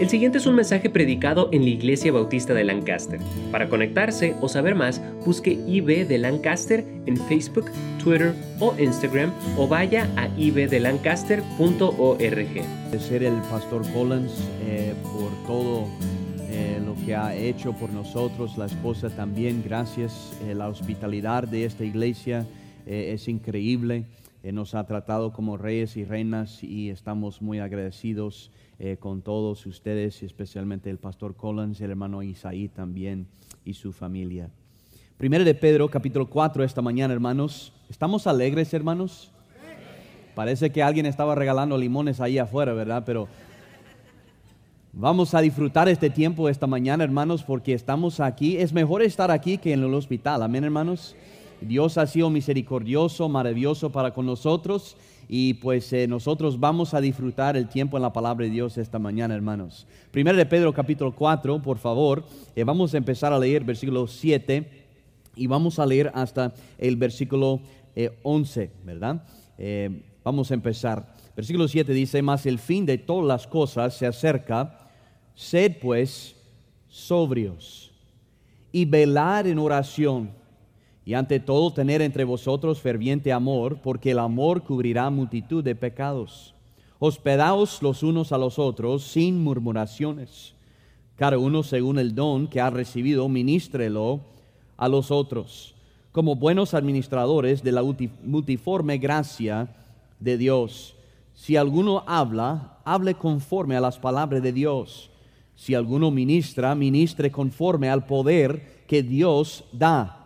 El siguiente es un mensaje predicado en la Iglesia Bautista de Lancaster. Para conectarse o saber más, busque IB de Lancaster en Facebook, Twitter o Instagram o vaya a ibdelancaster.org. Ser el pastor Collins eh, por todo eh, lo que ha hecho por nosotros, la esposa también, gracias. Eh, la hospitalidad de esta iglesia es increíble. Nos ha tratado como reyes y reinas y estamos muy agradecidos. Eh, con todos ustedes, especialmente el pastor Collins, el hermano Isaí también y su familia. Primero de Pedro, capítulo 4, esta mañana, hermanos. ¿Estamos alegres, hermanos? Parece que alguien estaba regalando limones ahí afuera, ¿verdad? Pero vamos a disfrutar este tiempo esta mañana, hermanos, porque estamos aquí. Es mejor estar aquí que en el hospital. Amén, hermanos. Dios ha sido misericordioso, maravilloso para con nosotros y pues eh, nosotros vamos a disfrutar el tiempo en la palabra de Dios esta mañana, hermanos. Primero de Pedro capítulo 4, por favor, eh, vamos a empezar a leer versículo 7 y vamos a leer hasta el versículo 11, eh, ¿verdad? vamos a empezar. Versículo 7 dice, mas el fin de todas las cosas se acerca, sed pues sobrios y velar en oración y ante todo tener entre vosotros ferviente amor, porque el amor cubrirá multitud de pecados. Hospedaos los unos a los otros sin murmuraciones. Cada uno según el don que ha recibido, ministrelo a los otros, como buenos administradores de la multiforme gracia de Dios. Si alguno habla, hable conforme a las palabras de Dios. Si alguno ministra, ministre conforme al poder que Dios da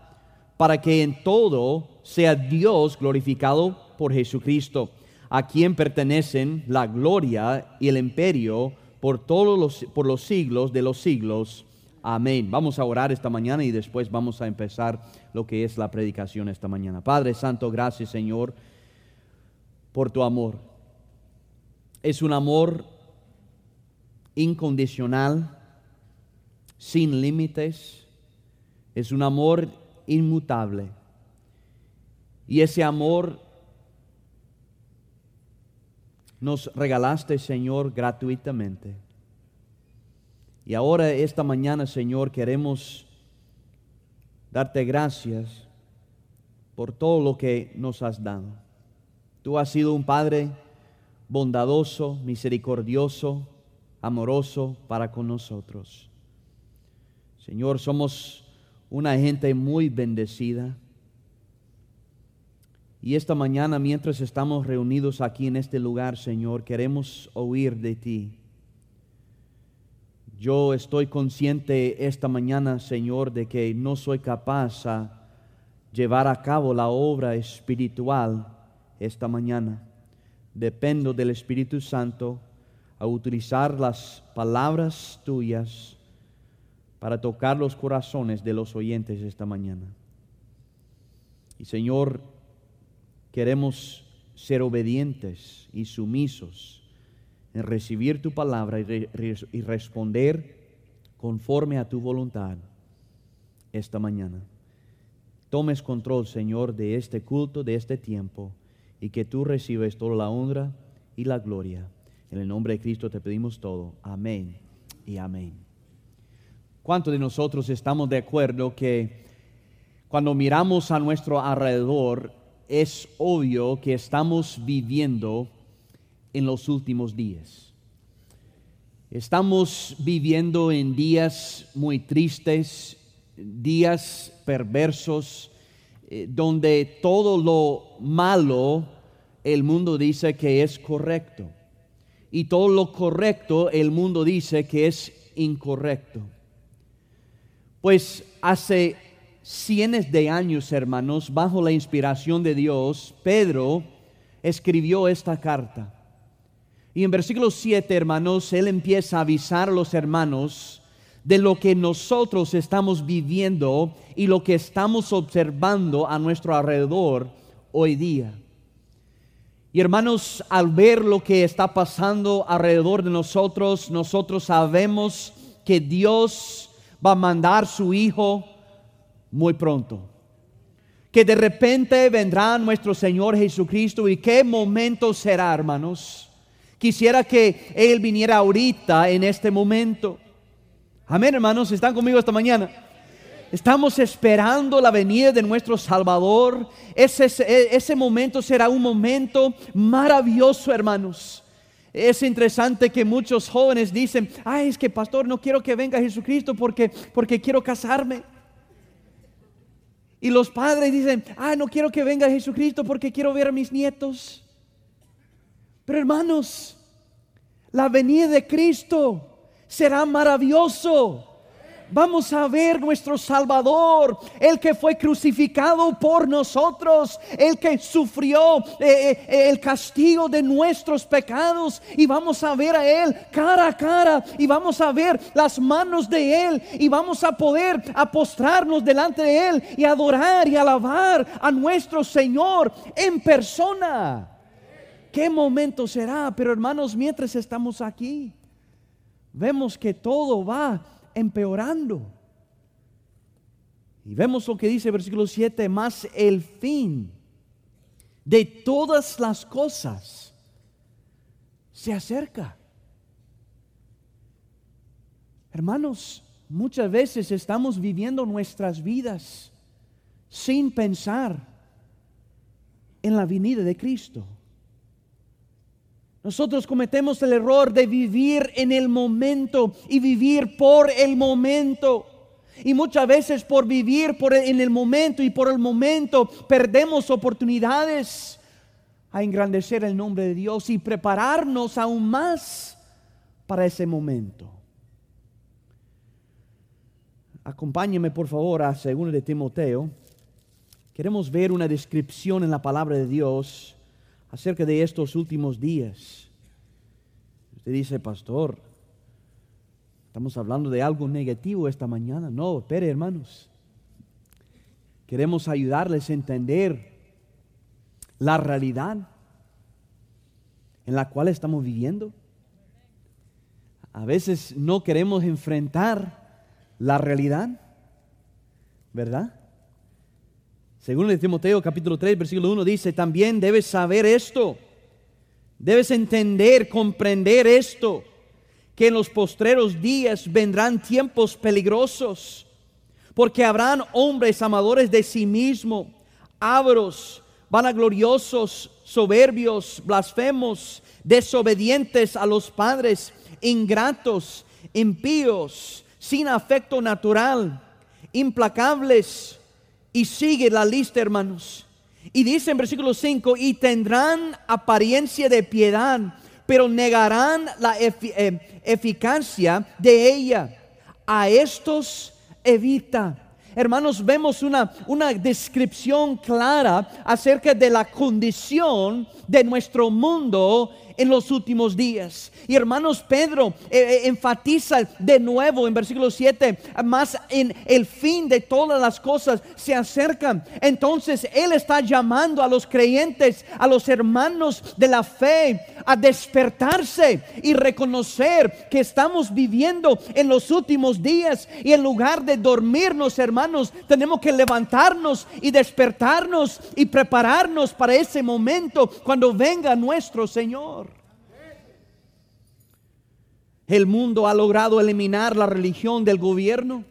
para que en todo sea Dios glorificado por Jesucristo, a quien pertenecen la gloria y el imperio por todos los, por los siglos de los siglos. Amén. Vamos a orar esta mañana y después vamos a empezar lo que es la predicación esta mañana. Padre Santo, gracias Señor por tu amor. Es un amor incondicional, sin límites. Es un amor inmutable. Y ese amor nos regalaste, Señor, gratuitamente. Y ahora, esta mañana, Señor, queremos darte gracias por todo lo que nos has dado. Tú has sido un Padre bondadoso, misericordioso, amoroso para con nosotros. Señor, somos una gente muy bendecida. Y esta mañana, mientras estamos reunidos aquí en este lugar, Señor, queremos oír de ti. Yo estoy consciente esta mañana, Señor, de que no soy capaz a llevar a cabo la obra espiritual esta mañana. Dependo del Espíritu Santo a utilizar las palabras tuyas para tocar los corazones de los oyentes esta mañana. Y Señor, queremos ser obedientes y sumisos en recibir tu palabra y, responder conforme a tu voluntad esta mañana. Tomes control, Señor, de este culto, de este tiempo, y que tú recibes toda la honra y la gloria. En el nombre de Cristo te pedimos todo. Amén y amén. ¿Cuántos de nosotros estamos de acuerdo que cuando miramos a nuestro alrededor es obvio que estamos viviendo en los últimos días? Estamos viviendo en días muy tristes, días perversos, eh, donde todo lo malo el mundo dice que es correcto y todo lo correcto el mundo dice que es incorrecto. Pues hace cientos de años, hermanos, bajo la inspiración de Dios, Pedro escribió esta carta. Y en versículo 7, hermanos, él empieza a avisar a los hermanos de lo que nosotros estamos viviendo y lo que estamos observando a nuestro alrededor hoy día. Y hermanos, al ver lo que está pasando alrededor de nosotros, nosotros sabemos que Dios va a mandar su Hijo muy pronto. Que de repente vendrá nuestro Señor Jesucristo y qué momento será, hermanos. Quisiera que Él viniera ahorita en este momento. Amén, hermanos, ¿están conmigo esta mañana? Estamos esperando la venida de nuestro Salvador. Ese, ese, momento será un momento maravilloso, hermanos. Es interesante que muchos jóvenes dicen, ay, es que pastor, no quiero que venga Jesucristo porque, porque quiero casarme. Y los padres dicen, ay, no quiero que venga Jesucristo porque quiero ver a mis nietos. Pero hermanos, la venida de Cristo será maravilloso vamos a ver nuestro Salvador, el que fue crucificado por nosotros, el que sufrió eh, eh, el castigo de nuestros pecados y vamos a ver a Él cara a cara y vamos a ver las manos de Él y vamos a poder apostrarnos delante de Él y adorar y alabar a nuestro Señor en persona. ¿Qué momento será? Pero hermanos, mientras estamos aquí, vemos que todo va empeorando. Y vemos lo que dice el versículo 7, más el fin de todas las cosas se acerca. Hermanos, muchas veces estamos viviendo nuestras vidas sin pensar en la venida de Cristo. Nosotros cometemos el error de vivir en el momento y vivir por el momento. Y muchas veces por vivir en el momento y por el momento perdemos oportunidades a engrandecer el nombre de Dios y prepararnos aún más para ese momento. Acompáñeme por favor a 2 de Timoteo. Queremos ver una descripción en la palabra de Dios acerca de estos últimos días. Usted dice, pastor, estamos hablando de algo negativo esta mañana. No, espere hermanos. Queremos ayudarles a entender la realidad en la cual estamos viviendo. A veces no queremos enfrentar la realidad, ¿verdad? Según el Timoteo capítulo 3, versículo 1 dice, también debes saber esto, debes entender, comprender esto, que en los postreros días vendrán tiempos peligrosos, porque habrán hombres amadores de sí mismo, avaros, vanagloriosos, soberbios, blasfemos, desobedientes a los padres, ingratos, impíos, sin afecto natural, implacables y sigue la lista, hermanos. Y dice en versículo 5, y tendrán apariencia de piedad, pero negarán la eh, eficacia de ella. A estos evita. Hermanos, vemos una, una descripción clara acerca de la condición de nuestro mundo en los últimos días. Y hermanos, Pedro eh, eh, enfatiza de nuevo en versículo 7, más en el fin de todas las cosas se acercan. Entonces Él está llamando a los creyentes, a los hermanos de la fe, a despertarse y reconocer que estamos viviendo en los últimos días y en lugar de dormirnos, hermanos, tenemos que levantarnos y despertarnos y prepararnos para ese momento cuando venga nuestro Señor. El mundo ha logrado eliminar la religión del gobierno,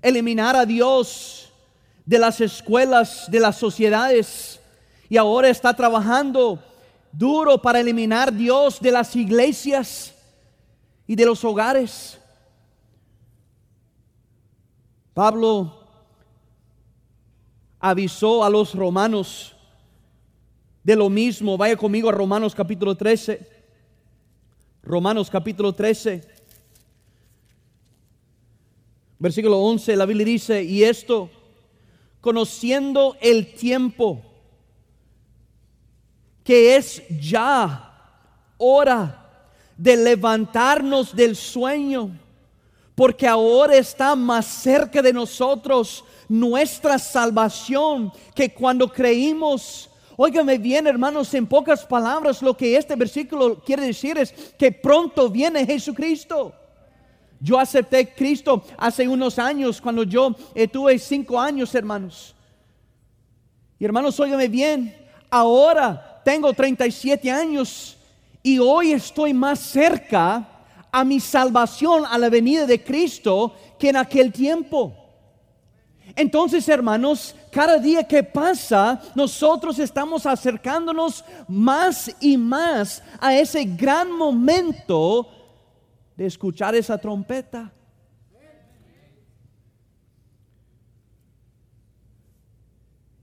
eliminar a Dios de las escuelas, de las sociedades, y ahora está trabajando duro para eliminar Dios de las iglesias y de los hogares. Pablo avisó a los romanos de lo mismo. Vaya conmigo a Romanos capítulo 13. Romanos capítulo 13, versículo 11, la Biblia dice, y esto, conociendo el tiempo, que es ya hora de levantarnos del sueño, porque ahora está más cerca de nosotros nuestra salvación que cuando creímos Óigame bien, hermanos, en pocas palabras, lo que este versículo quiere decir es que pronto viene Jesucristo. Yo acepté Cristo hace unos años, cuando yo eh, tuve cinco años, hermanos. Y hermanos, óigame bien, ahora tengo 37 años Y hoy estoy más cerca a mi salvación, a la venida de Cristo, que en aquel tiempo. Entonces, hermanos, cada día que pasa, nosotros estamos acercándonos más y más a ese gran momento de escuchar esa trompeta.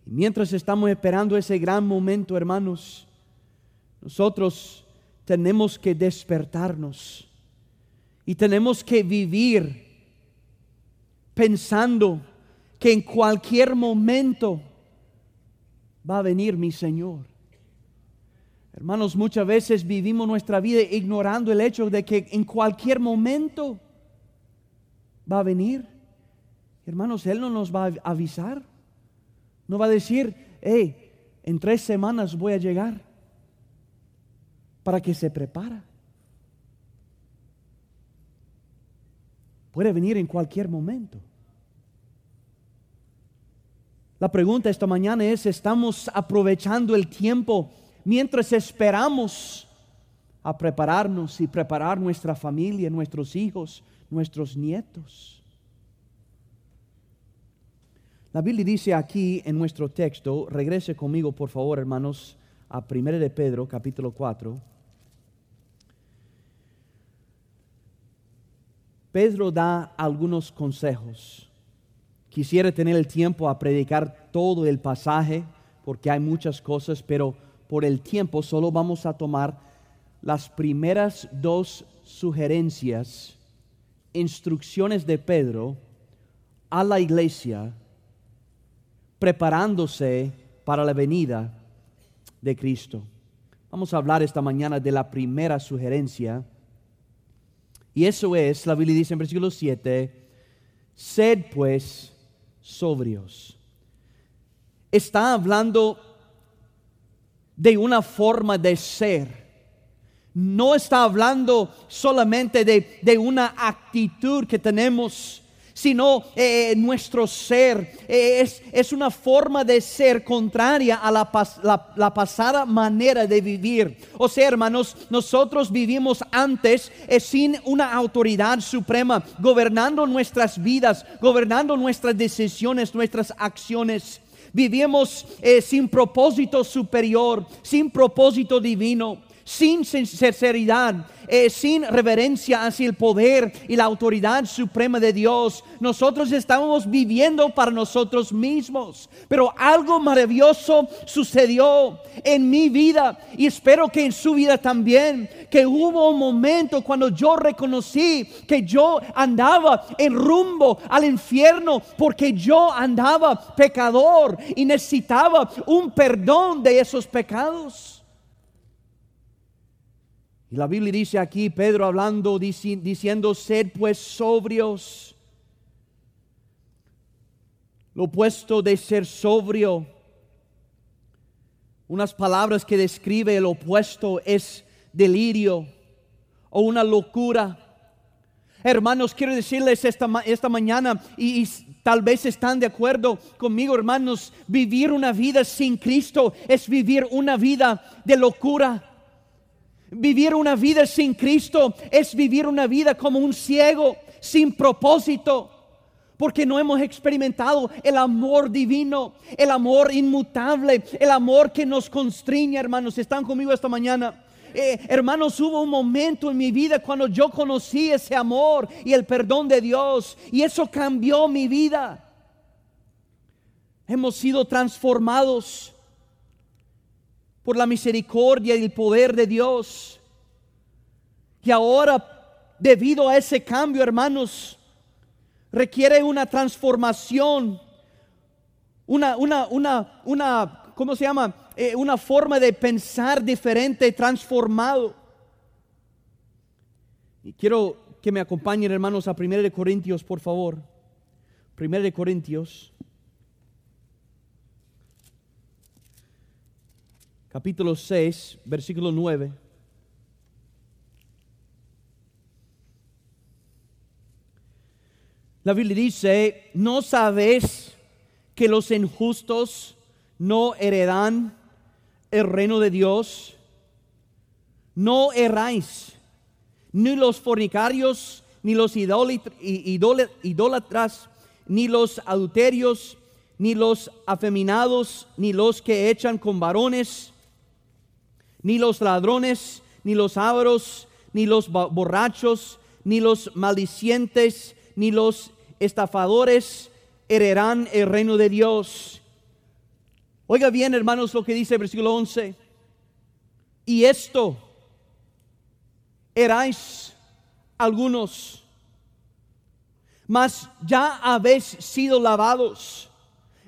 Y mientras estamos esperando ese gran momento, hermanos, nosotros tenemos que despertarnos y tenemos que vivir pensando que en cualquier momento va a venir mi Señor. Hermanos, muchas veces vivimos nuestra vida ignorando el hecho de que en cualquier momento va a venir. Hermanos, Él no nos va a avisar. No va a decir, hey, en tres semanas voy a llegar para que se prepara. Puede venir en cualquier momento. La pregunta esta mañana es, ¿estamos aprovechando el tiempo mientras esperamos a prepararnos y preparar nuestra familia, nuestros hijos, nuestros nietos? La Biblia dice aquí en nuestro texto, regrese conmigo por favor hermanos a 1 de Pedro capítulo 4. Pedro da algunos consejos Quisiera tener el tiempo a predicar todo el pasaje porque hay muchas cosas, pero por el tiempo solo vamos a tomar las primeras dos sugerencias, instrucciones de Pedro a la iglesia preparándose para la venida de Cristo. Vamos a hablar esta mañana de la primera sugerencia. Y eso es, la Biblia dice en versículo 7, sed pues sobrios. Está hablando de una forma de ser. No está hablando solamente de, una actitud que tenemos sino eh, nuestro ser eh, es, una forma de ser contraria a la, pasada manera de vivir. O sea, hermanos, nosotros vivimos antes eh, sin una autoridad suprema, gobernando nuestras vidas, gobernando nuestras decisiones, nuestras acciones. Vivimos sin propósito superior, sin propósito divino sin sinceridad, eh, sin reverencia hacia el poder y la autoridad suprema de Dios. Nosotros estamos viviendo para nosotros mismos. Pero algo maravilloso sucedió en mi vida y espero que en su vida también. Que hubo un momento cuando yo reconocí que yo andaba en rumbo al infierno porque yo andaba pecador y necesitaba un perdón de esos pecados. Y la Biblia dice aquí, Pedro hablando, diciendo, sed pues sobrios. Lo opuesto de ser sobrio, unas palabras que describe el opuesto es delirio o una locura. Hermanos, quiero decirles esta, esta mañana, y, y, tal vez están de acuerdo conmigo, hermanos, vivir una vida sin Cristo es vivir una vida de locura. Vivir una vida sin Cristo es vivir una vida como un ciego, sin propósito, porque no hemos experimentado el amor divino, el amor inmutable, el amor que nos constriña, hermanos. ¿Están conmigo esta mañana? Eh, hermanos, hubo un momento en mi vida cuando yo conocí ese amor y el perdón de Dios y eso cambió mi vida. Hemos sido transformados por la misericordia y el poder de Dios. Y ahora, debido a ese cambio, hermanos, requiere una transformación, una, una, una, una, ¿cómo se llama? Eh, una forma de pensar diferente, transformado. Y quiero que me acompañen, hermanos, a 1 Corintios, por favor. 1 Corintios capítulo 6, versículo 9. La Biblia dice, ¿no sabes que los injustos no heredan el reino de Dios? no erráis, ni los fornicarios, ni los idólatras, ni los adulterios, ni los afeminados, ni los que echan con varones, ni los ladrones, ni los ávaros, ni los borrachos, ni los maldicientes, ni los estafadores heredarán el reino de Dios. Oiga bien, hermanos, lo que dice el versículo 11. Y esto erais algunos, mas ya habéis sido lavados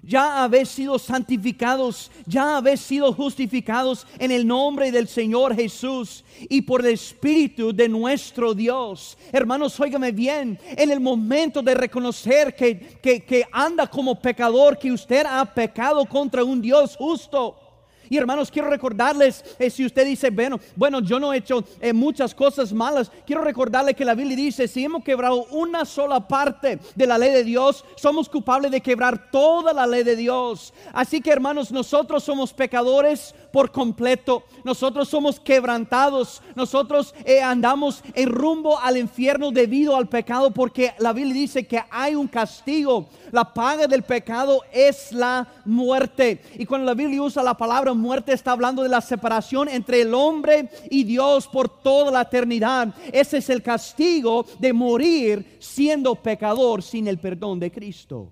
ya habéis sido santificados, ya habéis sido justificados en el nombre del Señor Jesús y por el Espíritu de nuestro Dios. Hermanos, óigame bien, en el momento de reconocer que, que anda como pecador, que usted ha pecado contra un Dios justo y hermanos, quiero recordarles, eh, si usted dice, bueno, bueno, yo no he hecho eh, muchas cosas malas, quiero recordarle que la Biblia dice, si hemos quebrado una sola parte de la ley de Dios, somos culpables de quebrar toda la ley de Dios. Así que hermanos, nosotros somos pecadores por completo, nosotros somos quebrantados, nosotros eh, andamos en rumbo al infierno debido al pecado, porque la Biblia dice que hay un castigo. La paga del pecado es la muerte. Y cuando la Biblia usa la palabra muerte está hablando de la separación entre el hombre y Dios por toda la eternidad. Ese es el castigo de morir siendo pecador sin el perdón de Cristo.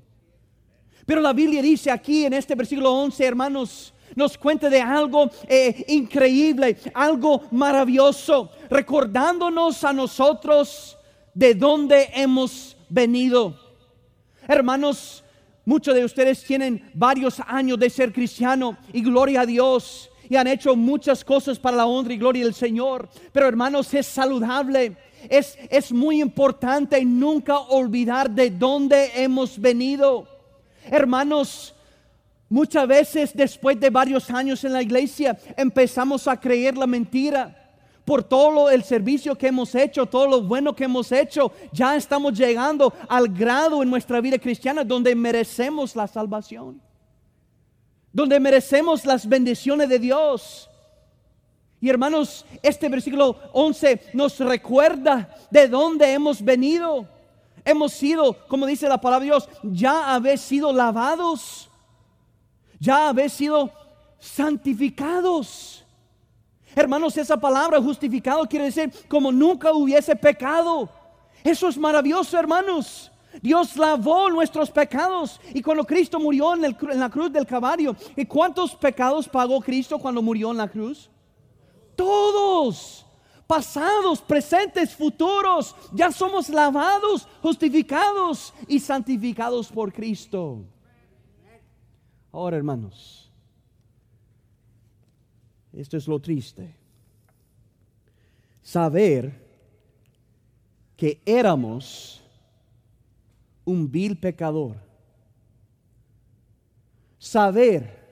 Pero la Biblia dice aquí en este versículo 11, hermanos, nos cuenta de algo eh, increíble, algo maravilloso, recordándonos a nosotros de dónde hemos venido. Hermanos, Muchos de ustedes tienen varios años de ser cristiano y gloria a Dios y han hecho muchas cosas para la honra y gloria del Señor. Pero hermanos, es saludable, es, es muy importante nunca olvidar de dónde hemos venido. Hermanos, muchas veces después de varios años en la iglesia empezamos a creer la mentira por todo el servicio que hemos hecho, todo lo bueno que hemos hecho, ya estamos llegando al grado en nuestra vida cristiana donde merecemos la salvación, donde merecemos las bendiciones de Dios. Y hermanos, este versículo 11 nos recuerda de dónde hemos venido. Hemos sido, como dice la palabra de Dios, ya habéis sido lavados, ya habéis sido santificados. Hermanos, esa palabra justificado quiere decir como nunca hubiese pecado. Eso es maravilloso, hermanos. Dios lavó nuestros pecados. Y cuando Cristo murió en, la cruz del Calvario, ¿y cuántos pecados pagó Cristo cuando murió en la cruz? Todos. Pasados, presentes, futuros. Ya somos lavados, justificados y santificados por Cristo. Ahora, hermanos. Esto es lo triste. Saber que éramos un vil pecador. Saber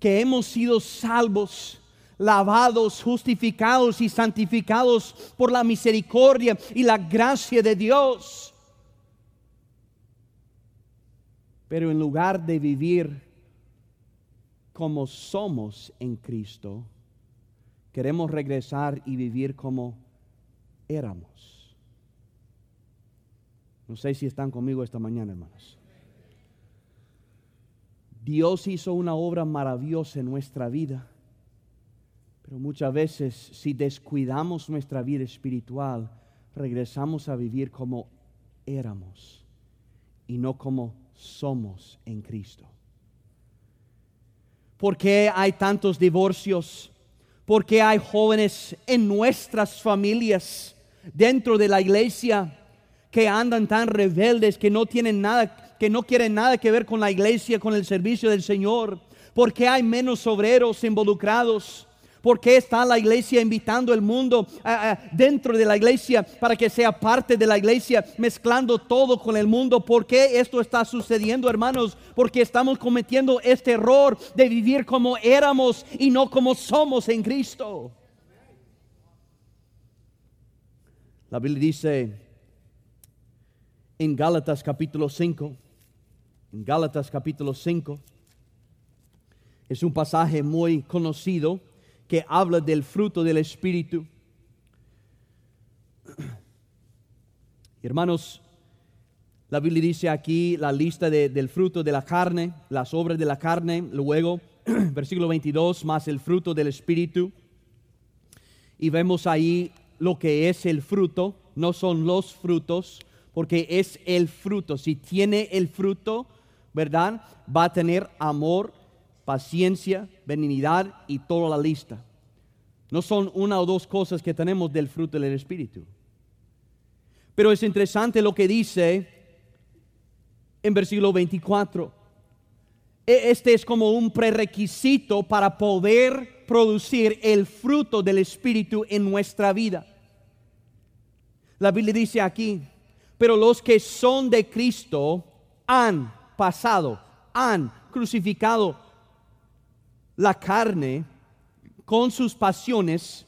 que hemos sido salvos, lavados, justificados y santificados por la misericordia y la gracia de Dios. Pero en lugar de vivir como somos en Cristo, queremos regresar y vivir como éramos. No sé si están conmigo esta mañana, hermanos. Dios hizo una obra maravillosa en nuestra vida, pero muchas veces si descuidamos nuestra vida espiritual, regresamos a vivir como éramos y no como somos en Cristo. ¿Por qué hay tantos divorcios? ¿Por qué hay jóvenes en nuestras familias, dentro de la iglesia, que andan tan rebeldes, que no tienen nada, que no quieren nada que ver con la iglesia, con el servicio del Señor? ¿Por qué hay menos obreros involucrados? ¿Por qué está la iglesia invitando al mundo dentro de la iglesia para que sea parte de la iglesia, mezclando todo con el mundo? ¿Por qué esto está sucediendo, hermanos? Porque estamos cometiendo este error de vivir como éramos y no como somos en Cristo. La Biblia dice en Gálatas capítulo 5, en Gálatas capítulo 5, es un pasaje muy conocido que habla del fruto del Espíritu. Hermanos, la Biblia dice aquí la lista del fruto de la carne, las obras de la carne, luego versículo 22, más el fruto del Espíritu. Y vemos ahí lo que es el fruto, no son los frutos, porque es el fruto. Si tiene el fruto, ¿verdad? Va a tener amor, paciencia, benignidad y toda la lista. No son una o dos cosas que tenemos del fruto del Espíritu. Pero es interesante lo que dice en versículo 24. E, este es como un prerequisito para poder producir el fruto del Espíritu en nuestra vida. La Biblia dice aquí, pero los que son de Cristo han pasado, han crucificado la carne con sus pasiones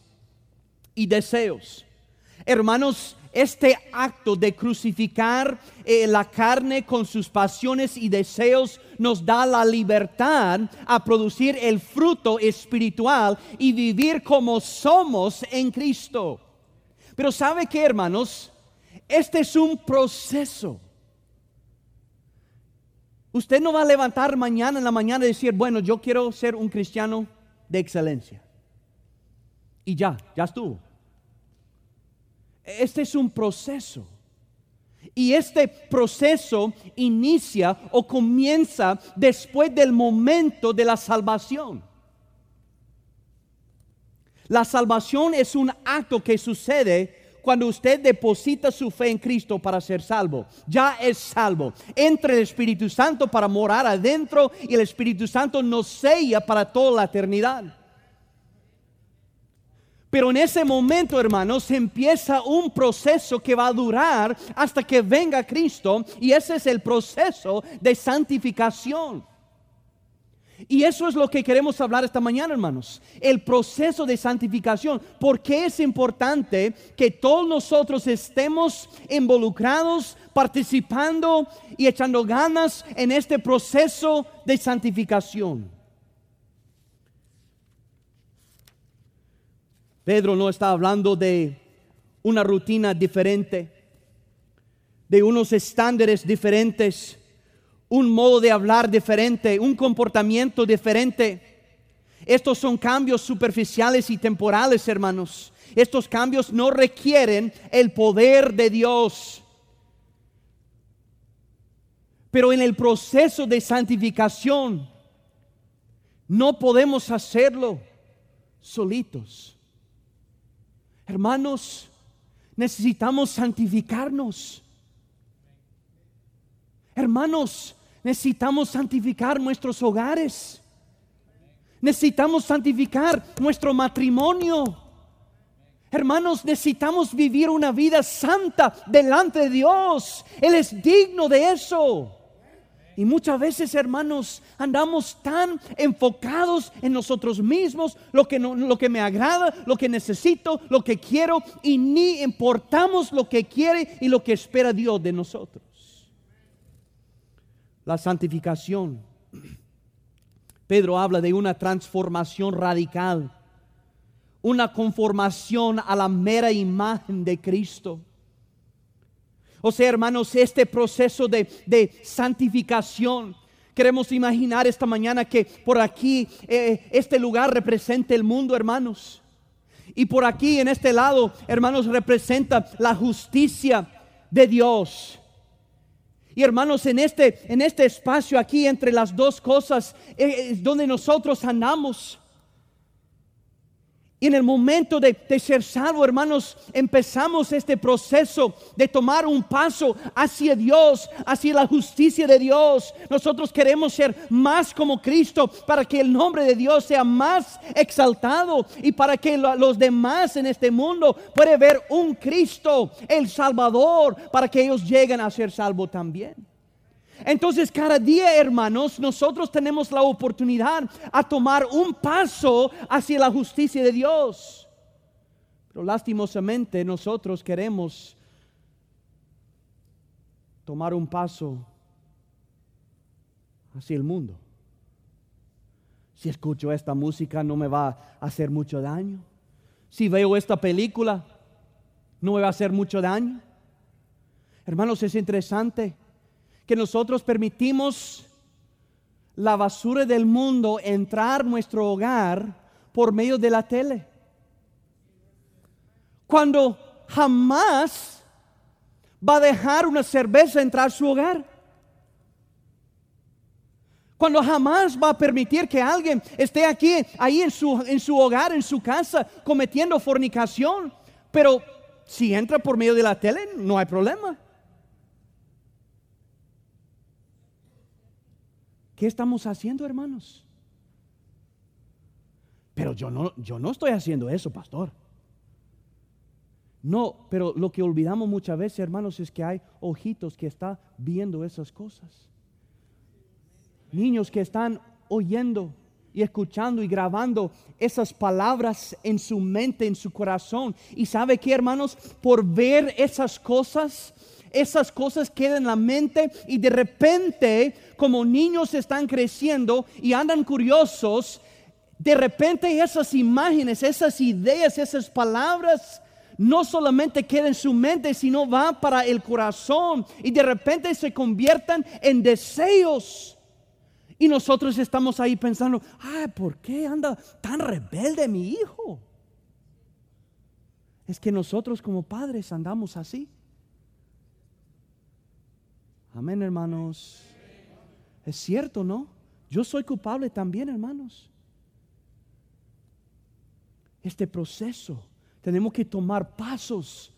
y deseos. Hermanos, este acto de crucificar eh, la carne con sus pasiones y deseos nos da la libertad a producir el fruto espiritual y vivir como somos en Cristo. Pero ¿sabe qué, hermanos? Este es un proceso. Usted no va a levantar mañana en la mañana y decir, bueno, yo quiero ser un cristiano de excelencia. Y ya, ya estuvo. Este es un proceso. Y este proceso inicia o comienza después del momento de la salvación. La salvación es un acto que sucede cuando usted deposita su fe en Cristo para ser salvo. Ya es salvo. Entra el Espíritu Santo para morar adentro y el Espíritu Santo nos sella para toda la eternidad. Pero en ese momento, hermanos, empieza un proceso que va a durar hasta que venga Cristo y ese es el proceso de santificación. Y eso es lo que queremos hablar esta mañana, hermanos. El proceso de santificación. ¿Por qué es importante que todos nosotros estemos involucrados, participando y echando ganas en este proceso de santificación? Pedro no está hablando de una rutina diferente, de unos estándares diferentes, un modo de hablar diferente, un comportamiento diferente. Estos son cambios superficiales y temporales, hermanos. Estos cambios no requieren el poder de Dios. Pero en el proceso de santificación no podemos hacerlo solitos. Hermanos, necesitamos santificarnos. Hermanos, necesitamos santificar nuestros hogares. Necesitamos santificar nuestro matrimonio. Hermanos, necesitamos vivir una vida santa delante de Dios. Él es digno de eso. Y muchas veces, hermanos, andamos tan enfocados en nosotros mismos, lo que, lo que me agrada, lo que necesito, lo que quiero, y ni importamos lo que quiere y lo que espera Dios de nosotros. La santificación. Pedro habla de una transformación radical, una conformación a la mera imagen de Cristo. O sea, hermanos, este proceso de, santificación. Queremos imaginar esta mañana que por aquí eh, este lugar representa el mundo, hermanos. Y por aquí, en este lado, hermanos, representa la justicia de Dios. Y hermanos, en este, en este espacio aquí entre las dos cosas eh, es donde nosotros andamos. Y en el momento de, ser salvo, hermanos, empezamos este proceso de tomar un paso hacia Dios, hacia la justicia de Dios. Nosotros queremos ser más como Cristo para que el nombre de Dios sea más exaltado y para que los demás en este mundo puedan ver un Cristo, el Salvador, para que ellos lleguen a ser salvos también. Entonces cada día, hermanos, nosotros tenemos la oportunidad a tomar un paso hacia la justicia de Dios. Pero lastimosamente nosotros queremos tomar un paso hacia el mundo. Si escucho esta música no me va a hacer mucho daño. Si veo esta película no me va a hacer mucho daño. Hermanos, es interesante que nosotros permitimos la basura del mundo entrar en nuestro hogar por medio de la tele. Cuando jamás va a dejar una cerveza entrar su hogar. Cuando jamás va a permitir que alguien esté aquí, ahí en su, en su hogar, en su casa, cometiendo fornicación. Pero si entra por medio de la tele, no hay problema. ¿Qué estamos haciendo, hermanos? Pero yo no, yo no estoy haciendo eso, pastor. No, pero lo que olvidamos muchas veces, hermanos, es que hay ojitos que están viendo esas cosas. Niños que están oyendo y escuchando y grabando esas palabras en su mente, en su corazón. Y sabe que, hermanos, por ver esas cosas, esas cosas quedan en la mente y de repente, como niños están creciendo y andan curiosos, de repente esas imágenes, esas ideas, esas palabras no solamente queda en su mente, sino va para el corazón y de repente se conviertan en deseos. Y nosotros estamos ahí pensando, ay, ¿por qué anda tan rebelde mi hijo? Es que nosotros como padres andamos así. Amén, hermanos. Es cierto, ¿no? Yo soy culpable también, hermanos. Este proceso tenemos que tomar pasos,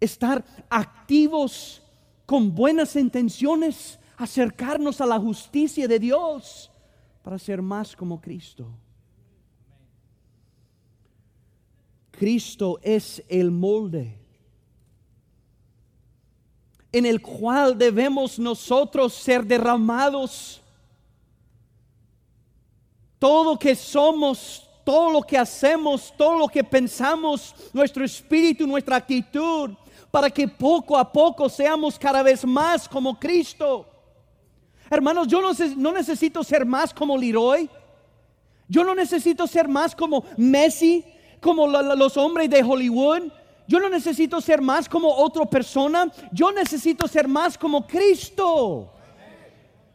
estar activos con buenas intenciones, acercarnos a la justicia de Dios para ser más como Cristo. Cristo es el molde en el cual debemos nosotros ser derramados. Todo que somos, todo lo que hacemos, todo lo que pensamos, nuestro espíritu, nuestra actitud, para que poco a poco seamos cada vez más como Cristo. Hermanos, yo no, necesito ser más como Leroy. Yo no necesito ser más como Messi, como los hombres de Hollywood. Yo no necesito ser más como otra persona. Yo necesito ser más como Cristo.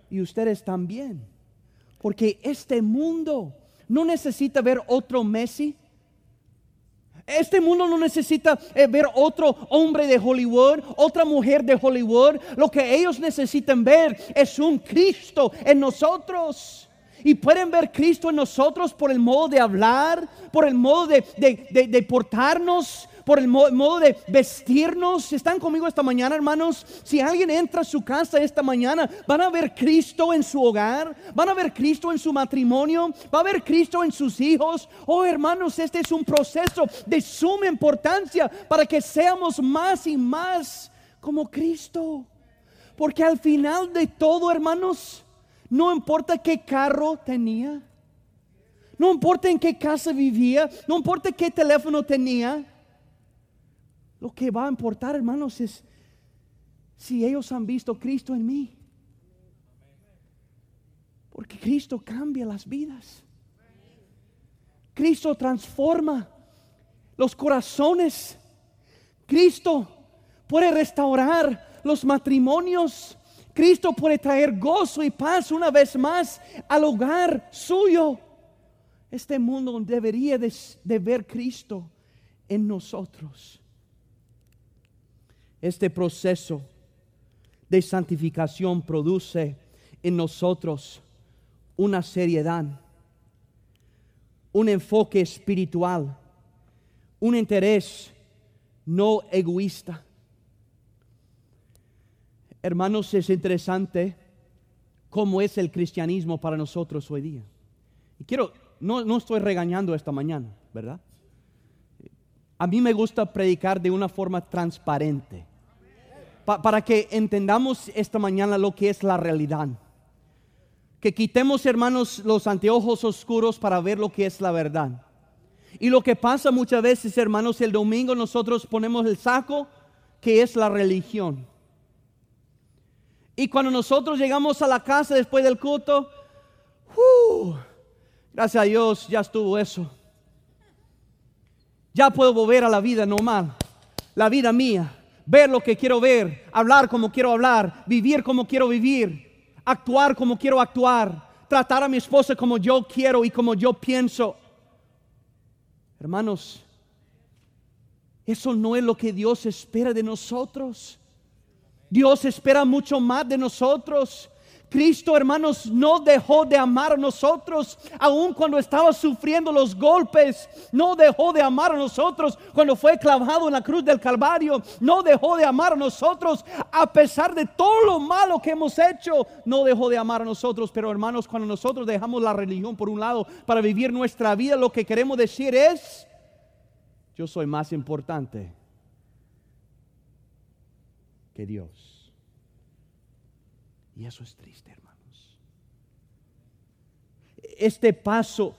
Y ustedes también. Porque este mundo no necesita ver otro Messi. Este mundo no necesita eh, ver otro hombre de Hollywood, otra mujer de Hollywood. Lo que ellos necesitan ver es un Cristo en nosotros. Y pueden ver Cristo en nosotros por el modo de hablar, por el modo de, de portarnos, por el modo de vestirnos. ¿Están conmigo esta mañana, hermanos? Si alguien entra a su casa esta mañana, van a ver Cristo en su hogar, van a ver Cristo en su matrimonio, va a ver Cristo en sus hijos. Oh, hermanos, este es un proceso de suma importancia para que seamos más y más como Cristo. Porque al final de todo, hermanos, no importa qué carro tenía, no importa en qué casa vivía, no importa qué teléfono tenía, lo que va a importar, hermanos, es si ellos han visto Cristo en mí. Porque Cristo cambia las vidas. Cristo transforma los corazones. Cristo puede restaurar los matrimonios. Cristo puede traer gozo y paz una vez más al hogar suyo. Este mundo debería de, de ver Cristo en nosotros este proceso de santificación produce en nosotros una seriedad, un enfoque espiritual, un interés no egoísta. Hermanos, es interesante cómo es el cristianismo para nosotros hoy día. Y quiero, no, no estoy regañando esta mañana, ¿verdad? A mí me gusta predicar de una forma transparente para que entendamos esta mañana lo que es la realidad. Que quitemos, hermanos, los anteojos oscuros para ver lo que es la verdad. Y lo que pasa muchas veces, hermanos, el domingo nosotros ponemos el saco que es la religión. Y cuando nosotros llegamos a la casa después del culto, Gracias a Dios ya estuvo eso. Ya puedo volver a la vida normal, la vida mía, ver lo que quiero ver, hablar como quiero hablar, vivir como quiero vivir, actuar como quiero actuar, tratar a mi esposa como yo quiero y como yo pienso. Hermanos, eso no es lo que Dios espera de nosotros. Dios espera mucho más de nosotros. Cristo, hermanos, no dejó de amar a nosotros, aun cuando estaba sufriendo los golpes. No dejó de amar a nosotros cuando fue clavado en la cruz del Calvario. No dejó de amar a nosotros a pesar de todo lo malo que hemos hecho. No dejó de amar a nosotros. Pero, hermanos, cuando nosotros dejamos la religión por un lado para vivir nuestra vida, lo que queremos decir es, yo soy más importante que Dios. Y eso es triste, hermanos. Este paso,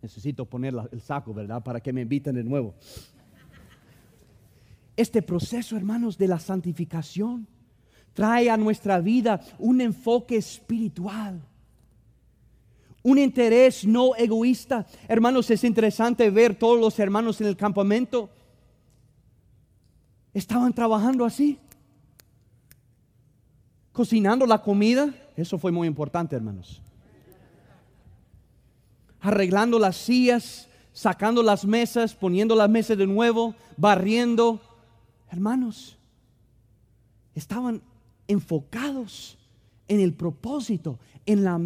necesito poner el saco, ¿verdad? Para que me inviten de nuevo. Este proceso, hermanos, de la santificación trae a nuestra vida un enfoque espiritual. Un interés no egoísta. Hermanos, es interesante ver todos los hermanos en el campamento. Estaban trabajando así cocinando la comida, eso fue muy importante, hermanos. Arreglando las sillas, sacando las mesas, poniendo las mesas de nuevo, barriendo. Hermanos, estaban enfocados en el propósito, en la